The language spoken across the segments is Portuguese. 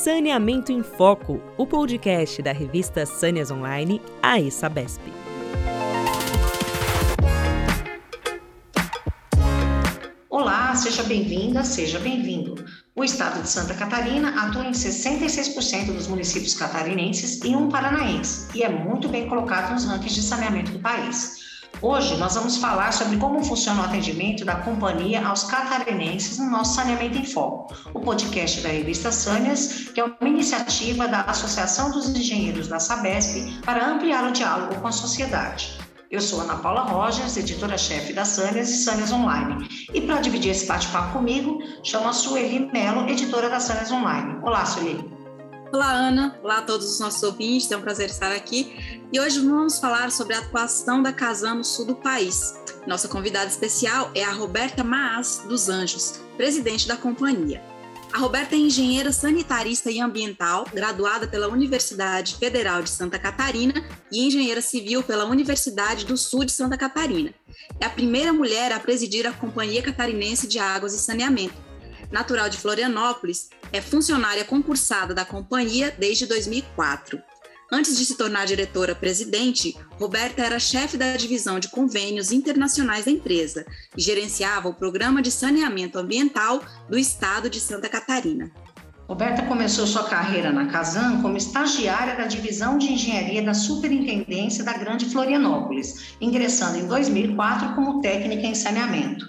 Saneamento em Foco, o podcast da revista Sâneas Online, a Sabesp. Olá, seja bem-vinda, seja bem-vindo. O estado de Santa Catarina atua em 66% dos municípios catarinenses e um paranaense, e é muito bem colocado nos rankings de saneamento do país. Hoje nós vamos falar sobre como funciona o atendimento da companhia aos catarinenses no nosso Saneamento em Foco, o podcast da revista Sâneas, que é uma iniciativa da Associação dos Engenheiros da Sabesp para ampliar o diálogo com a sociedade. Eu sou Ana Paula Rogers, editora-chefe da Sâneas e Sâneas Online. E para dividir esse bate-papo comigo, chamo a Sueli Mello, editora da Sâneas Online. Olá, Sueli. Olá, Ana. Olá a todos os nossos ouvintes. É um prazer estar aqui. E hoje vamos falar sobre a atuação da Casan no sul do país. Nossa convidada especial é a Roberta Maas dos Anjos, presidente da companhia. A Roberta é engenheira sanitarista e ambiental, graduada pela Universidade Federal de Santa Catarina e engenheira civil pela Universidade do Sul de Santa Catarina. É a primeira mulher a presidir a Companhia Catarinense de Águas e Saneamento natural de Florianópolis, é funcionária concursada da companhia desde 2004. Antes de se tornar diretora-presidente, Roberta era chefe da divisão de convênios internacionais da empresa e gerenciava o programa de saneamento ambiental do estado de Santa Catarina. Roberta começou sua carreira na Casan como estagiária da divisão de engenharia da Superintendência da Grande Florianópolis, ingressando em 2004 como técnica em saneamento.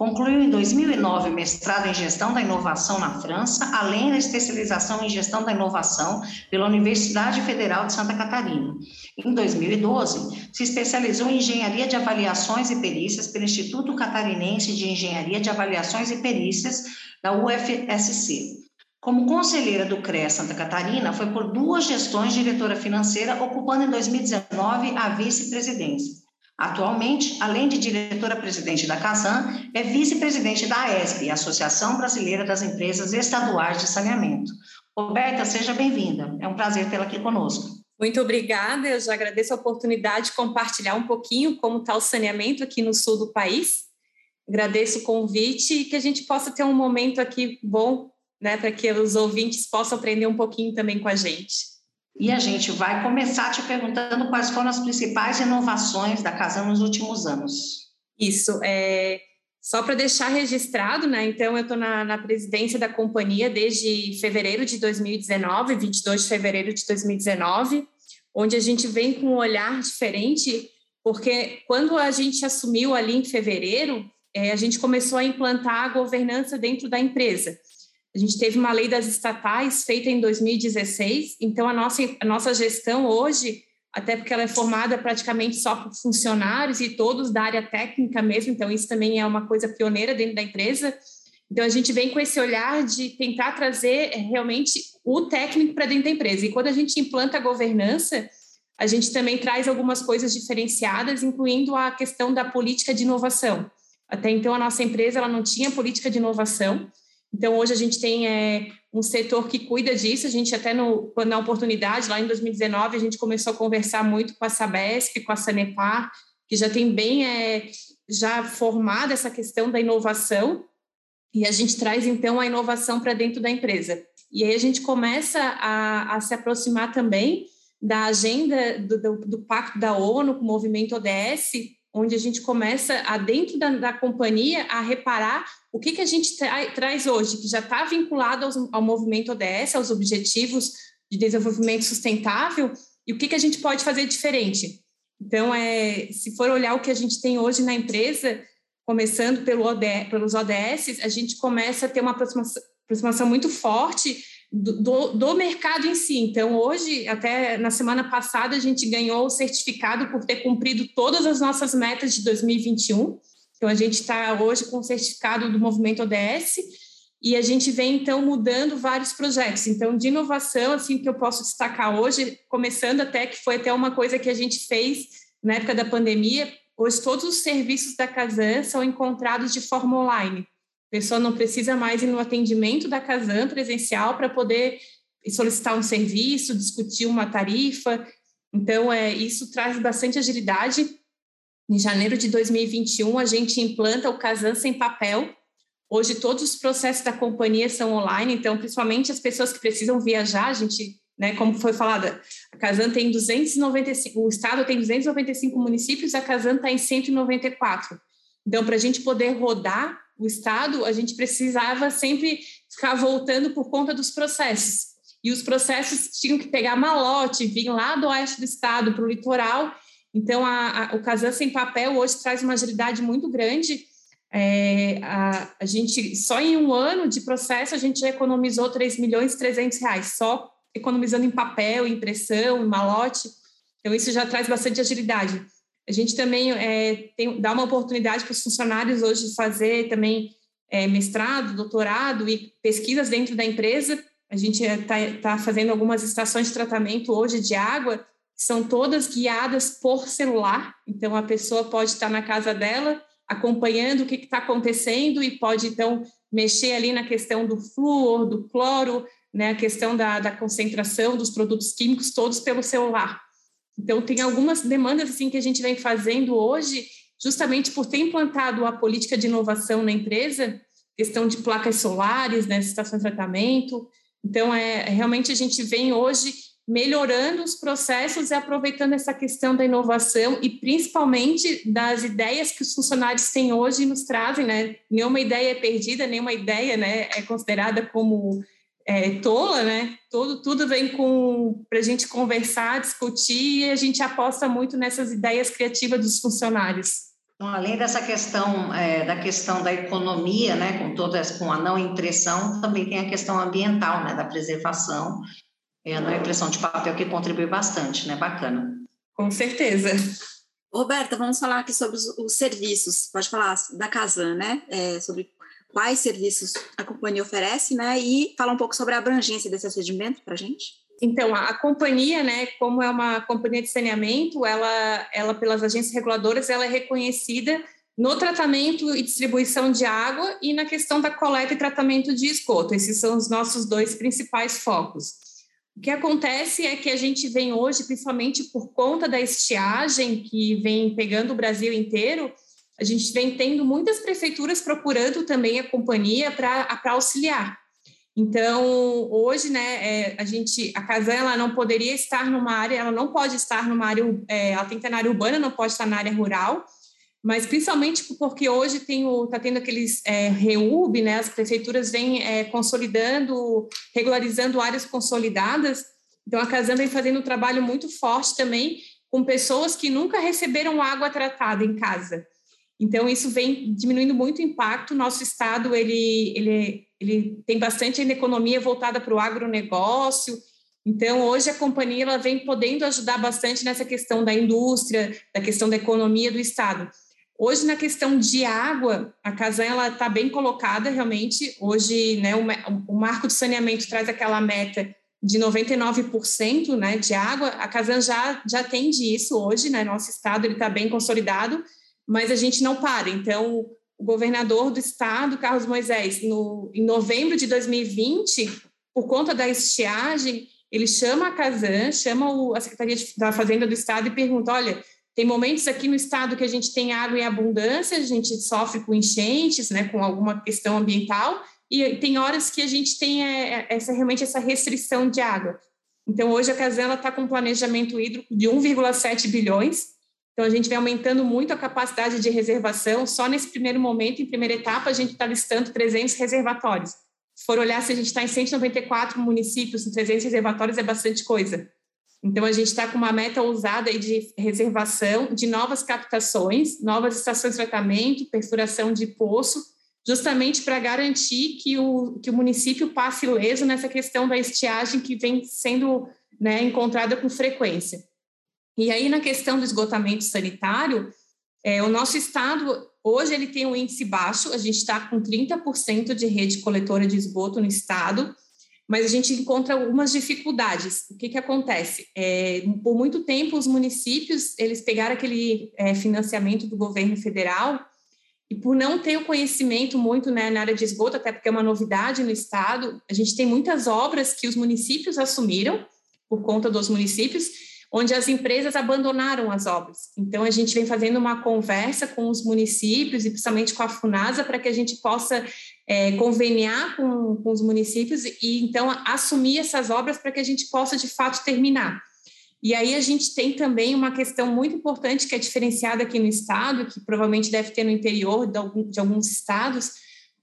Concluiu em 2009 o mestrado em Gestão da Inovação na França, além da especialização em Gestão da Inovação pela Universidade Federal de Santa Catarina. Em 2012, se especializou em Engenharia de Avaliações e Perícias pelo Instituto Catarinense de Engenharia de Avaliações e Perícias da UFSC. Como conselheira do CREA Santa Catarina, foi por duas gestões diretora financeira, ocupando em 2019 a vice-presidência. Atualmente, além de diretora-presidente da CASAN, é vice-presidente da AESP, Associação Brasileira das Empresas Estaduais de Saneamento. Roberta, seja bem-vinda. É um prazer tê-la aqui conosco. Muito obrigada. Eu já agradeço a oportunidade de compartilhar um pouquinho como está o saneamento aqui no sul do país. Agradeço o convite e que a gente possa ter um momento aqui bom, né, para que os ouvintes possam aprender um pouquinho também com a gente. E a gente vai começar te perguntando quais foram as principais inovações da Casa nos últimos anos. Isso, é, só para deixar registrado, né? Então, eu estou na, na, presidência da companhia desde fevereiro de 2019, 22 de fevereiro de 2019, onde a gente vem com um olhar diferente, porque quando a gente assumiu ali em fevereiro, é, a gente começou a implantar a governança dentro da empresa. A gente teve uma lei das estatais feita em 2016, então a nossa, a nossa gestão hoje, até porque ela é formada praticamente só por funcionários e todos da área técnica mesmo, então isso também é uma coisa pioneira dentro da empresa. Então a gente vem com esse olhar de tentar trazer eh, realmente o técnico para dentro da empresa. E quando a gente implanta a governança, a gente também traz algumas coisas diferenciadas, incluindo a questão da política de inovação. Até então a nossa empresa ela não tinha política de inovação. Então, hoje a gente tem é, um setor que cuida disso. A gente até no, na oportunidade, lá em 2019, a gente começou a conversar muito com a Sabesp, com a Sanepar, que já tem bem é, já formada essa questão da inovação. E a gente traz, então, a inovação para dentro da empresa. E aí a gente começa a, a se aproximar também da agenda do, do, do Pacto da ONU com o movimento ODS, onde a gente começa, a, dentro da, da companhia, a reparar o que, que a gente tra traz hoje, que já está vinculado aos, ao movimento ODS, aos Objetivos de Desenvolvimento Sustentável, e o que, que a gente pode fazer diferente. Então, é, se for olhar o que a gente tem hoje na empresa, começando pelo pelos ODS, a gente começa a ter uma aproximação, aproximação muito forte do, do, mercado em si. Então, hoje, até na semana passada, a gente ganhou o certificado por ter cumprido todas as nossas metas de 2021. Então, a gente está hoje com o certificado do movimento ODS e a gente vem, então, mudando vários projetos. Então, de inovação, assim, que eu posso destacar hoje, começando até que foi até uma coisa que a gente fez na época da pandemia, hoje todos os serviços da Casan são encontrados de forma online. A pessoa não precisa mais ir no atendimento da Casan presencial para poder solicitar um serviço, discutir uma tarifa. Então, é, isso traz bastante agilidade. Em janeiro de 2021, a gente implanta o Casan sem papel, Hoje, todos os processos da companhia são online, então, principalmente as pessoas que precisam viajar, a gente, né, como foi falado, a Casan tem 295, o estado tem 295 municípios, a Casan está em 194. Então, para a gente poder rodar o estado, a gente precisava sempre ficar voltando por conta dos processos. E os processos tinham que pegar malote, vir lá do oeste do estado para o litoral. Então, a, a, o Casan sem papel hoje traz uma agilidade muito grande é, a, a, gente, só em um ano de processo, a gente economizou 3 milhões e 300 reais, só economizando em papel, impressão, malote. Então, isso já traz bastante agilidade. A gente também é, tem, dá uma oportunidade para os funcionários hoje fazer também é, mestrado, doutorado e pesquisas dentro da empresa. A gente está tá fazendo algumas estações de tratamento hoje de água, que são todas guiadas por celular. Então, a pessoa pode estar na casa dela, acompanhando o que está acontecendo e pode, então, mexer ali na questão do flúor, do cloro, né, a questão da, da concentração dos produtos químicos, todos pelo celular. Então, tem algumas demandas assim que a gente vem fazendo hoje, justamente por ter implantado a política de inovação na empresa, questão de placas solares, né, estação de tratamento. Então, é, realmente a gente vem hoje melhorando os processos e aproveitando essa questão da inovação e principalmente das ideias que os funcionários têm hoje e nos trazem, né? Nenhuma ideia é perdida, nenhuma ideia, né, é considerada como é, tola, né? Tudo, tudo vem com para a gente conversar, discutir e a gente aposta muito nessas ideias criativas dos funcionários. Então, além dessa questão é, da questão da economia, né, com toda com a não impressão, também tem a questão ambiental, né, da preservação é a impressão de papel que contribui bastante, né? Bacana. Com certeza. Roberta, vamos falar aqui sobre os, os serviços. Pode falar da Casan, né? É, sobre quais serviços a companhia oferece, né? E falar um pouco sobre a abrangência desse atendimento para a gente. Então, a, a, companhia, né, como é uma companhia de saneamento, ela, ela pelas agências reguladoras, ela é reconhecida no tratamento e distribuição de água e na questão da coleta e tratamento de esgoto. Esses são os nossos dois principais focos. O que acontece é que a gente vem hoje, principalmente por conta da estiagem que vem pegando o Brasil inteiro, a gente vem tendo muitas prefeituras procurando também a companhia para auxiliar. Então, hoje, né, é, a gente, a Casan, ela não poderia estar numa área, ela não pode estar numa área, é, ela tem que estar na área urbana, não pode estar na área rural, mas principalmente porque hoje está tendo aqueles é, REUB, né, as prefeituras vêm é, consolidando, regularizando áreas consolidadas, então a Casan vem fazendo um trabalho muito forte também com pessoas que nunca receberam água tratada em casa. Então isso vem diminuindo muito o impacto. Nosso estado ele, ele, ele tem bastante economia voltada para o agronegócio. Então hoje a companhia ela vem podendo ajudar bastante nessa questão da indústria, da questão da economia do estado. Hoje, na questão de água, a Casan está bem colocada, realmente. Hoje, né, o, o, marco de saneamento traz aquela meta de 99% né, de água. A Casan já, já atende isso hoje, né? Nosso estado está bem consolidado, mas a gente não para. Então, o governador do estado, Carlos Moisés, no, em novembro de 2020, por conta da estiagem, ele chama a Casan, chama o, a Secretaria da Fazenda do Estado e pergunta: olha, tem momentos aqui no estado que a gente tem água em abundância, a gente sofre com enchentes, né, com alguma questão ambiental, e tem horas que a gente tem é, é, essa realmente essa restrição de água. Então, hoje a Casela está com um planejamento hídrico de 1,7 bilhões. Então, a gente vem aumentando muito a capacidade de reservação. Só nesse primeiro momento, em primeira etapa, a gente está listando 300 reservatórios. Se for olhar, se a gente está em 194 municípios, 300 reservatórios é bastante coisa. Então, a gente está com uma meta ousada de reservação de novas captações, novas estações de tratamento, perfuração de poço, justamente para garantir que o, que o município passe ileso nessa questão da estiagem que vem sendo né, encontrada com frequência. E aí, na questão do esgotamento sanitário, é, o nosso estado, hoje, ele tem um índice baixo, a gente está com 30% de rede coletora de esgoto no estado, mas a gente encontra algumas dificuldades. O que, que acontece? É, por muito tempo, os municípios eles pegaram aquele é, financiamento do governo federal e por não ter o conhecimento muito né, na área de esgoto, até porque é uma novidade no estado, a gente tem muitas obras que os municípios assumiram por conta dos municípios, onde as empresas abandonaram as obras. Então, a gente vem fazendo uma conversa com os municípios e principalmente com a FUNASA para que a gente possa é, conveniar com, com os municípios e então assumir essas obras para que a gente possa de fato terminar. E aí a gente tem também uma questão muito importante que é diferenciada aqui no estado, que provavelmente deve ter no interior de, alguns estados,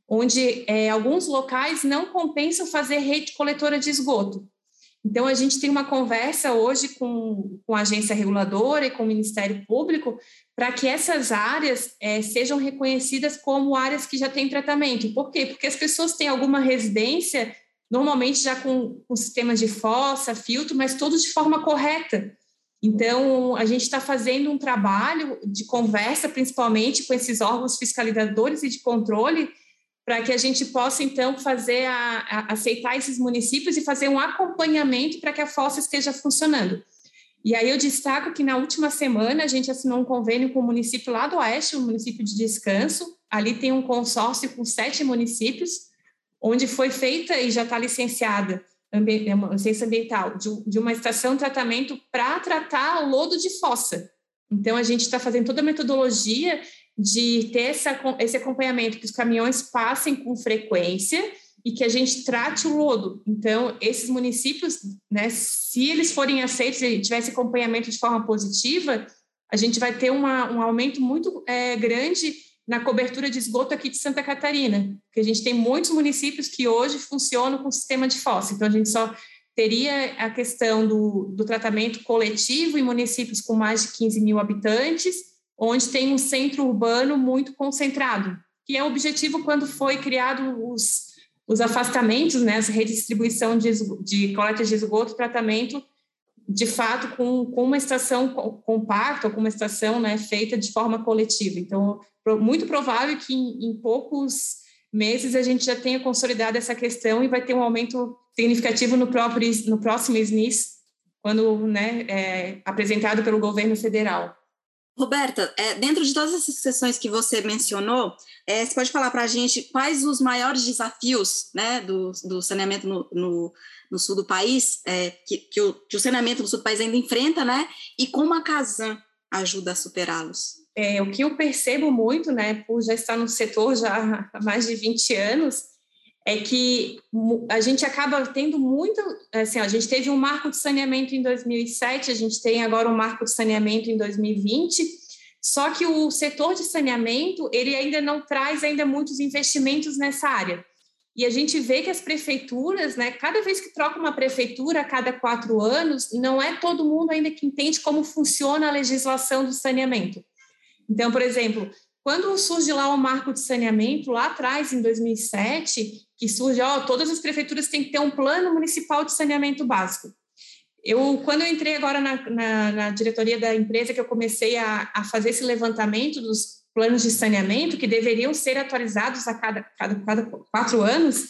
onde é, alguns locais não compensam fazer rede coletora de esgoto. Então, a gente tem uma conversa hoje com, com a agência reguladora e com o Ministério Público para que essas áreas é, sejam reconhecidas como áreas que já têm tratamento. Por quê? Porque as pessoas têm alguma residência, normalmente já com, com sistemas de fossa, filtro, mas todos de forma correta. Então, a gente está fazendo um trabalho de conversa, principalmente com esses órgãos fiscalizadores e de controle, para que a gente possa, então, fazer a, a, aceitar esses municípios e fazer um acompanhamento para que a fossa esteja funcionando. E aí eu destaco que na última semana a gente assinou um convênio com o município lá do Oeste, o município de Descanso. Ali tem um consórcio com sete municípios, onde foi feita e já está licenciada é licença ambiental de, de uma estação de tratamento para tratar o lodo de fossa. Então a gente está fazendo toda a metodologia de ter essa, esse acompanhamento, que os caminhões passem com frequência e que a gente trate o lodo. Então, esses municípios, né, se eles forem aceitos e tivesse acompanhamento de forma positiva, a gente vai ter uma, um aumento muito é, grande na cobertura de esgoto aqui de Santa Catarina, porque a gente tem muitos municípios que hoje funcionam com sistema de fossa, então a gente só teria a questão do, do tratamento coletivo em municípios com mais de 15 mil habitantes, onde tem um centro urbano muito concentrado, que é o objetivo quando foi criado os, os afastamentos, né, as redistribuição de, de coleta de esgoto, tratamento, de fato, com, com uma estação compacta, com uma estação né, feita de forma coletiva. Então, muito provável que em, em poucos meses a gente já tenha consolidado essa questão e vai ter um aumento significativo no, próprio, no próximo SNIS, quando né, é, apresentado pelo governo federal. Roberta, é, dentro de todas essas questões que você mencionou, é, você pode falar para a gente quais os maiores desafios né, do, do saneamento no, no, no, sul do país, é, que, que, o, que, o, saneamento no sul do país ainda enfrenta, né? E como a Casan ajuda a superá-los? É, o que eu percebo muito, né, por já estar no setor já há mais de 20 anos, é que a gente acaba tendo muito, assim, a gente teve um marco de saneamento em 2007, a gente tem agora um marco de saneamento em 2020, só que o setor de saneamento, ele ainda não traz ainda muitos investimentos nessa área. E a gente vê que as prefeituras, né, cada vez que troca uma prefeitura a cada quatro anos, não é todo mundo ainda que entende como funciona a legislação do saneamento. Então, por exemplo, quando surge lá o marco de saneamento, lá atrás, em 2007, que surge, ó, todas as prefeituras têm que ter um plano municipal de saneamento básico. Eu, quando eu entrei agora na, na, na diretoria da empresa, que eu comecei a, a, fazer esse levantamento dos planos de saneamento, que deveriam ser atualizados a cada, cada, cada quatro anos,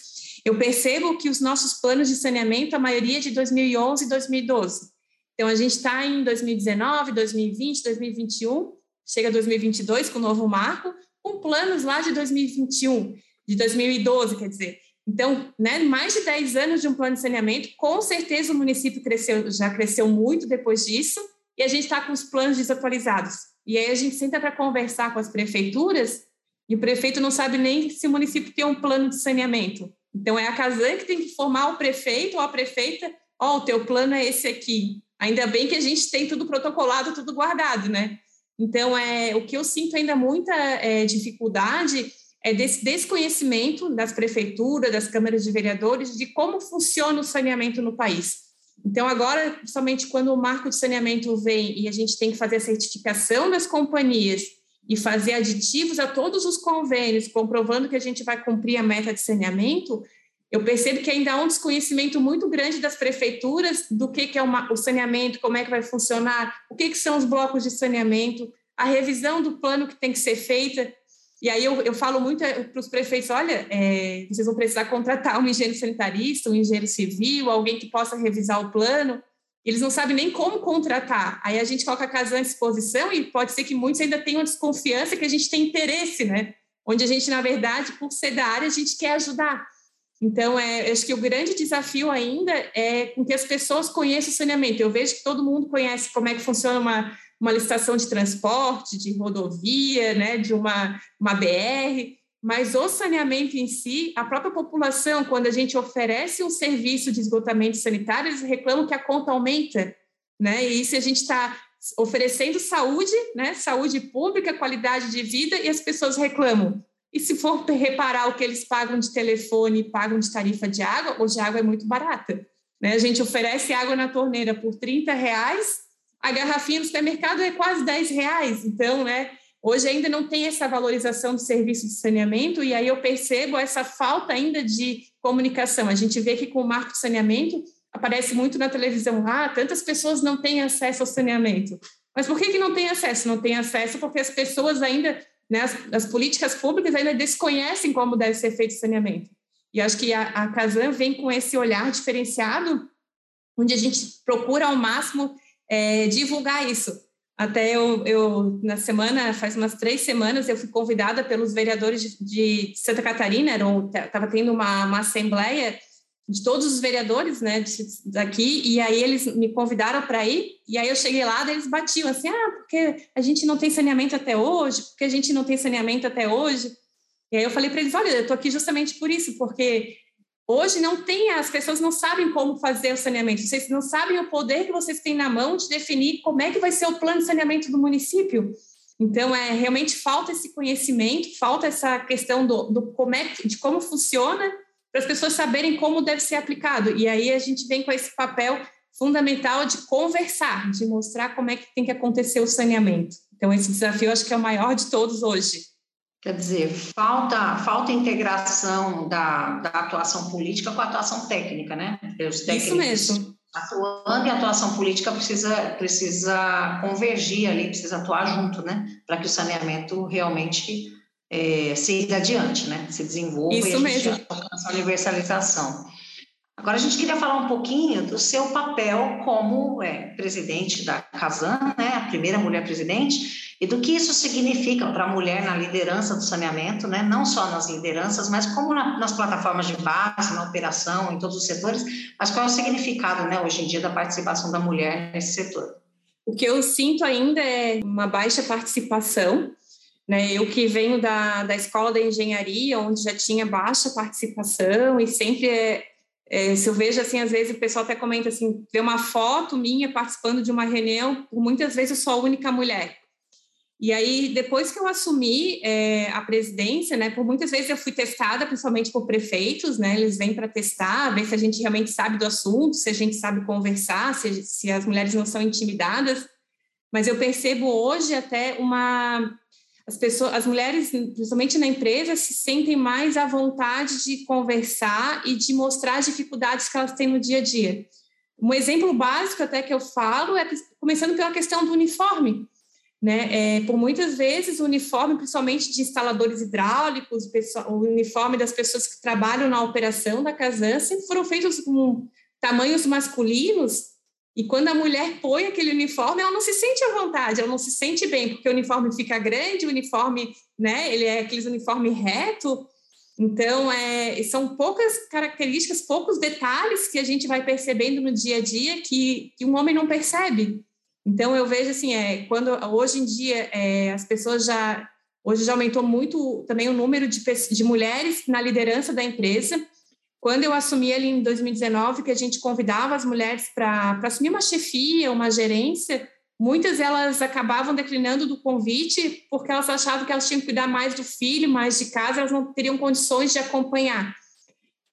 eu percebo que os nossos planos de saneamento, a maioria é de 2011 e 2012. Então, a gente está em 2019, 2020, 2021, chega 2022 com o novo marco, com planos lá de 2021 de 2012, quer dizer. Então, né, mais de 10 anos de um plano de saneamento, com certeza o município cresceu, já cresceu muito depois disso, e a gente está com os planos desatualizados. E aí a gente senta para conversar com as prefeituras, e o prefeito não sabe nem se o município tem um plano de saneamento. Então, é a Casan que tem que formar o prefeito ou a prefeita, ó, oh, o teu plano é esse aqui. Ainda bem que a gente tem tudo protocolado, tudo guardado, né? Então, é, o que eu sinto ainda muita é, dificuldade é desse desconhecimento das prefeituras, das câmaras de vereadores, de como funciona o saneamento no país. Então, agora, somente quando o marco de saneamento vem e a gente tem que fazer a certificação das companhias e fazer aditivos a todos os convênios, comprovando que a gente vai cumprir a meta de saneamento, eu percebo que ainda há um desconhecimento muito grande das prefeituras do que, que é uma, o saneamento, como é que vai funcionar, o que, que são os blocos de saneamento, a revisão do plano que tem que ser feita. E aí eu, eu falo muito eh, para os prefeitos, olha, é, vocês vão precisar contratar um engenheiro sanitarista, um engenheiro civil, alguém que possa revisar o plano. Eles não sabem nem como contratar. Aí a gente coloca a casa à disposição e pode ser que muitos ainda tenham desconfiança que a gente tem interesse, né? Onde a gente, na verdade, por ser da área, a gente quer ajudar. Então, é, acho que o grande desafio ainda é com que as pessoas conheçam o saneamento. Eu vejo que todo mundo conhece como é que funciona uma, uma licitação de transporte, de rodovia, né, de uma, uma BR, mas o saneamento em si, a própria população, quando a gente oferece um serviço de esgotamento sanitário, eles reclamam que a conta aumenta, né? E se a gente está oferecendo saúde, né? Saúde pública, qualidade de vida, e as pessoas reclamam. E se for reparar o que eles pagam de telefone, pagam de tarifa de água, hoje a água é muito barata. Né? A gente oferece água na torneira por 30 reais, a garrafinha no supermercado é quase 10 reais. Então, né? Hoje ainda não tem essa valorização do serviço de saneamento, e aí eu percebo essa falta ainda de comunicação. A gente vê que com o marco de saneamento aparece muito na televisão, ah, tantas pessoas não têm acesso ao saneamento. Mas por que, que não tem acesso? Não tem acesso porque as pessoas ainda, né, as, as políticas públicas ainda desconhecem como deve ser feito o saneamento. E acho que a, a Casan vem com esse olhar diferenciado, onde a gente procura ao máximo é, divulgar isso. Até eu, eu, na semana, faz umas três semanas, eu fui convidada pelos vereadores de, de Santa Catarina, estava tendo uma, uma assembleia de todos os vereadores, né, daqui, e aí eles me convidaram para ir, e aí eu cheguei lá, eles batiam assim, ah, porque a gente não tem saneamento até hoje, porque a gente não tem saneamento até hoje. E aí eu falei para eles, olha, eu estou aqui justamente por isso, porque Hoje não tem, as pessoas não sabem como fazer o saneamento, vocês não sabem o poder que vocês têm na mão de definir como é que vai ser o plano de saneamento do município. Então, é realmente falta esse conhecimento, falta essa questão do, do como é, de como funciona, para as pessoas saberem como deve ser aplicado. E aí a gente vem com esse papel fundamental de conversar, de mostrar como é que tem que acontecer o saneamento. Então, esse desafio acho que é o maior de todos hoje. Quer dizer, falta, falta integração da, da atuação política com a atuação técnica, né? Isso mesmo. Atuando e a atuação política precisa, precisa convergir ali, precisa atuar junto, né? Para que o saneamento realmente é, siga adiante, né? Se desenvolva Isso e a mesmo. gente alcance a universalização. Agora, a gente queria falar um pouquinho do seu papel como é, presidente da Casan, né? A primeira mulher presidente e do que isso significa para a mulher na liderança do saneamento, né? não só nas lideranças, mas como na, nas plataformas de base, na operação, em todos os setores, mas qual é o significado né, hoje em dia da participação da mulher nesse setor? O que eu sinto ainda é uma baixa participação. Né? Eu que venho da, da escola da engenharia, onde já tinha baixa participação, e sempre é, é, se eu vejo assim, às vezes o pessoal até comenta assim, vê uma foto minha participando de uma reunião, muitas vezes eu sou a única mulher. E aí, depois que eu assumi é, a presidência, né, por muitas vezes eu fui testada, principalmente por prefeitos, né, eles vêm para testar, ver se a gente realmente sabe do assunto, se a gente sabe conversar, se, se as mulheres não são intimidadas. Mas eu percebo hoje até uma as pessoas, as mulheres, principalmente na empresa, se sentem mais à vontade de conversar e de mostrar as dificuldades que elas têm no dia a dia. Um exemplo básico até que eu falo é começando pela questão do uniforme. Né? É, por muitas vezes, o uniforme, principalmente de instaladores hidráulicos, o uniforme das pessoas que trabalham na operação da Casan, sempre foram feitos com tamanhos masculinos, e quando a mulher põe aquele uniforme, ela não se sente à vontade, ela não se sente bem, porque o uniforme fica grande, o uniforme, né, ele é aqueles uniforme reto, então, é, são poucas características, poucos detalhes que a gente vai percebendo no dia a dia que, que um homem não percebe. Então eu vejo assim, é, quando hoje em dia é, as pessoas já hoje já aumentou muito também o número de, de mulheres na liderança da empresa. Quando eu assumi ali em 2019, que a gente convidava as mulheres para assumir uma chefia, uma gerência, muitas elas acabavam declinando do convite porque elas achavam que elas tinham que cuidar mais do filho, mais de casa, elas não teriam condições de acompanhar.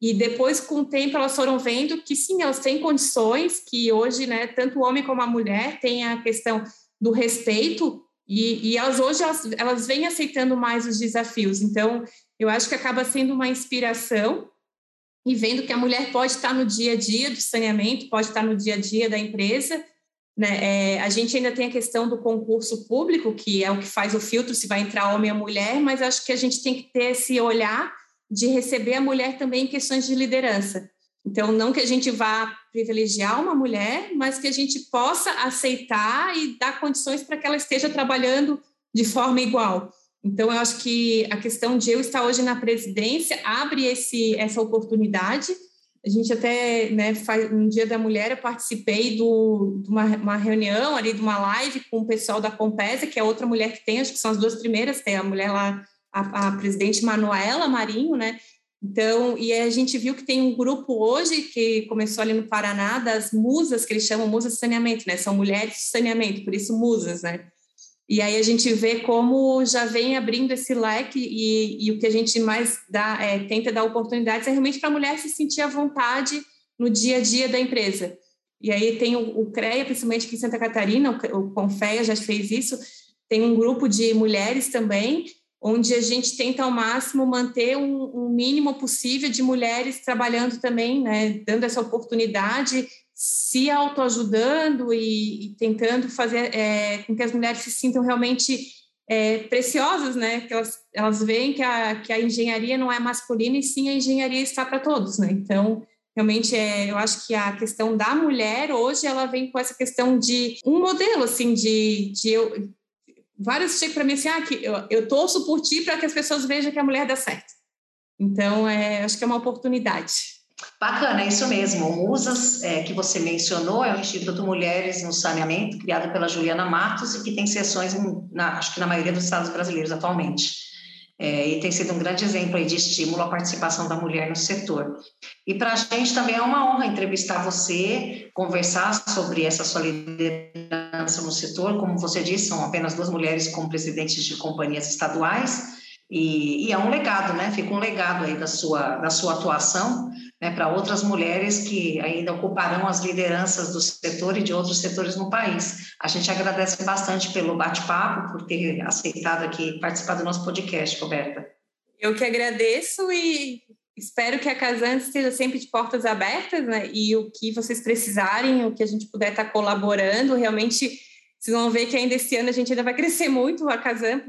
E depois, com o tempo, elas foram vendo que sim, elas têm condições, que hoje, né, tanto o homem como a mulher têm a questão do respeito, e, e elas hoje elas, elas vêm aceitando mais os desafios. Então, eu acho que acaba sendo uma inspiração e vendo que a mulher pode estar no dia a dia do saneamento, pode estar no dia a dia da empresa. Né? É, a gente ainda tem a questão do concurso público, que é o que faz o filtro se vai entrar homem ou mulher, mas acho que a gente tem que ter esse olhar de receber a mulher também em questões de liderança. Então, não que a gente vá privilegiar uma mulher, mas que a gente possa aceitar e dar condições para que ela esteja trabalhando de forma igual. Então, eu acho que a questão de eu estar hoje na presidência abre esse, essa oportunidade. A gente até, né, faz, no Dia da Mulher, eu participei do, de uma, uma, reunião ali, de uma live com o pessoal da Compesa, que é outra mulher que tem, acho que são as duas primeiras, tem a mulher lá a, a presidente Manuela Marinho, né? Então, e a gente viu que tem um grupo hoje que começou ali no Paraná das musas, que eles chamam musas de saneamento, né? São mulheres de saneamento, por isso musas, né? E aí a gente vê como já vem abrindo esse leque e, e o que a gente mais dá, é, tenta dar oportunidades é realmente para a mulher se sentir à vontade no dia a dia da empresa. E aí tem o, o CREA, principalmente aqui em Santa Catarina, o, o já fez isso, tem um grupo de mulheres também, onde a gente tenta ao máximo manter um, um mínimo possível de mulheres trabalhando também, né, dando essa oportunidade, se autoajudando e, e tentando fazer é, com que as mulheres se sintam realmente é, preciosas, né, que elas, elas veem que a, que a engenharia não é masculina e sim a engenharia está para todos, né, então realmente é, eu acho que a questão da mulher hoje ela vem com essa questão de um modelo assim de, de eu, vários chegam para mim assim, ah, que eu, eu torço por ti para que as pessoas vejam que a mulher dá certo. Então, é, acho que é uma oportunidade. Bacana, é isso mesmo. O Musas, é, que você mencionou, é o Instituto Mulheres no Saneamento, criado pela Juliana Matos e que tem sessões, na, acho que na maioria dos estados brasileiros atualmente. É, e tem sido um grande exemplo de estímulo à participação da mulher no setor. E para a gente também é uma honra entrevistar você, conversar sobre essa sua liderança no setor. Como você disse, são apenas duas mulheres como presidentes de companhias estaduais, e, e é um legado, né? Fica um legado aí da sua, da sua atuação né, para outras mulheres que ainda ocuparão as lideranças do setor e de outros setores no país. A gente agradece bastante pelo bate-papo, por ter aceitado aqui participar do nosso podcast, Roberta. Eu que agradeço e espero que a Casante esteja sempre de portas abertas, né? E o que vocês precisarem, o que a gente puder estar colaborando, realmente vocês vão ver que ainda esse ano a gente ainda vai crescer muito a Casan,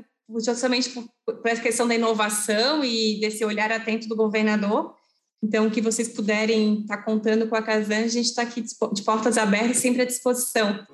justamente por, por essa questão da inovação e desse olhar atento do governador. Então, o que vocês puderem estar tá contando com a Casan, a gente está aqui de portas abertas, sempre à disposição.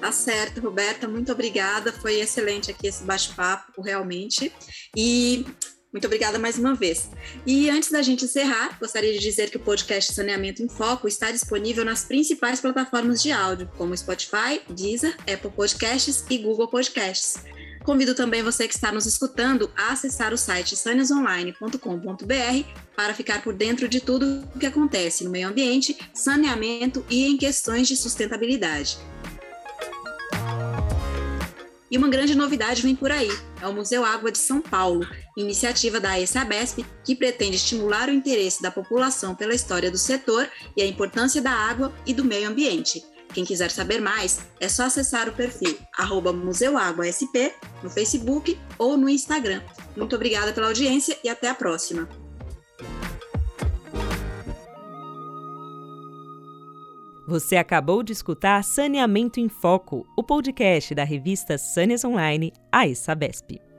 Tá certo, Roberta, muito obrigada. Foi excelente aqui esse bate-papo, realmente. E muito obrigada mais uma vez. E antes da gente encerrar, gostaria de dizer que o podcast Saneamento em Foco está disponível nas principais plataformas de áudio, como Spotify, Deezer, Apple Podcasts e Google Podcasts. Convido também você que está nos escutando a acessar o site saneasonline.com.br para ficar por dentro de tudo o que acontece no meio ambiente, saneamento e em questões de sustentabilidade. E uma grande novidade vem por aí: é o Museu Água de São Paulo, iniciativa da ESABESP que pretende estimular o interesse da população pela história do setor e a importância da água e do meio ambiente. Quem quiser saber mais, é só acessar o perfil MuseuAguaSP no Facebook ou no Instagram. Muito obrigada pela audiência e até a próxima. Você acabou de escutar Saneamento em Foco, o podcast da revista Sâneas Online, a Sabesp.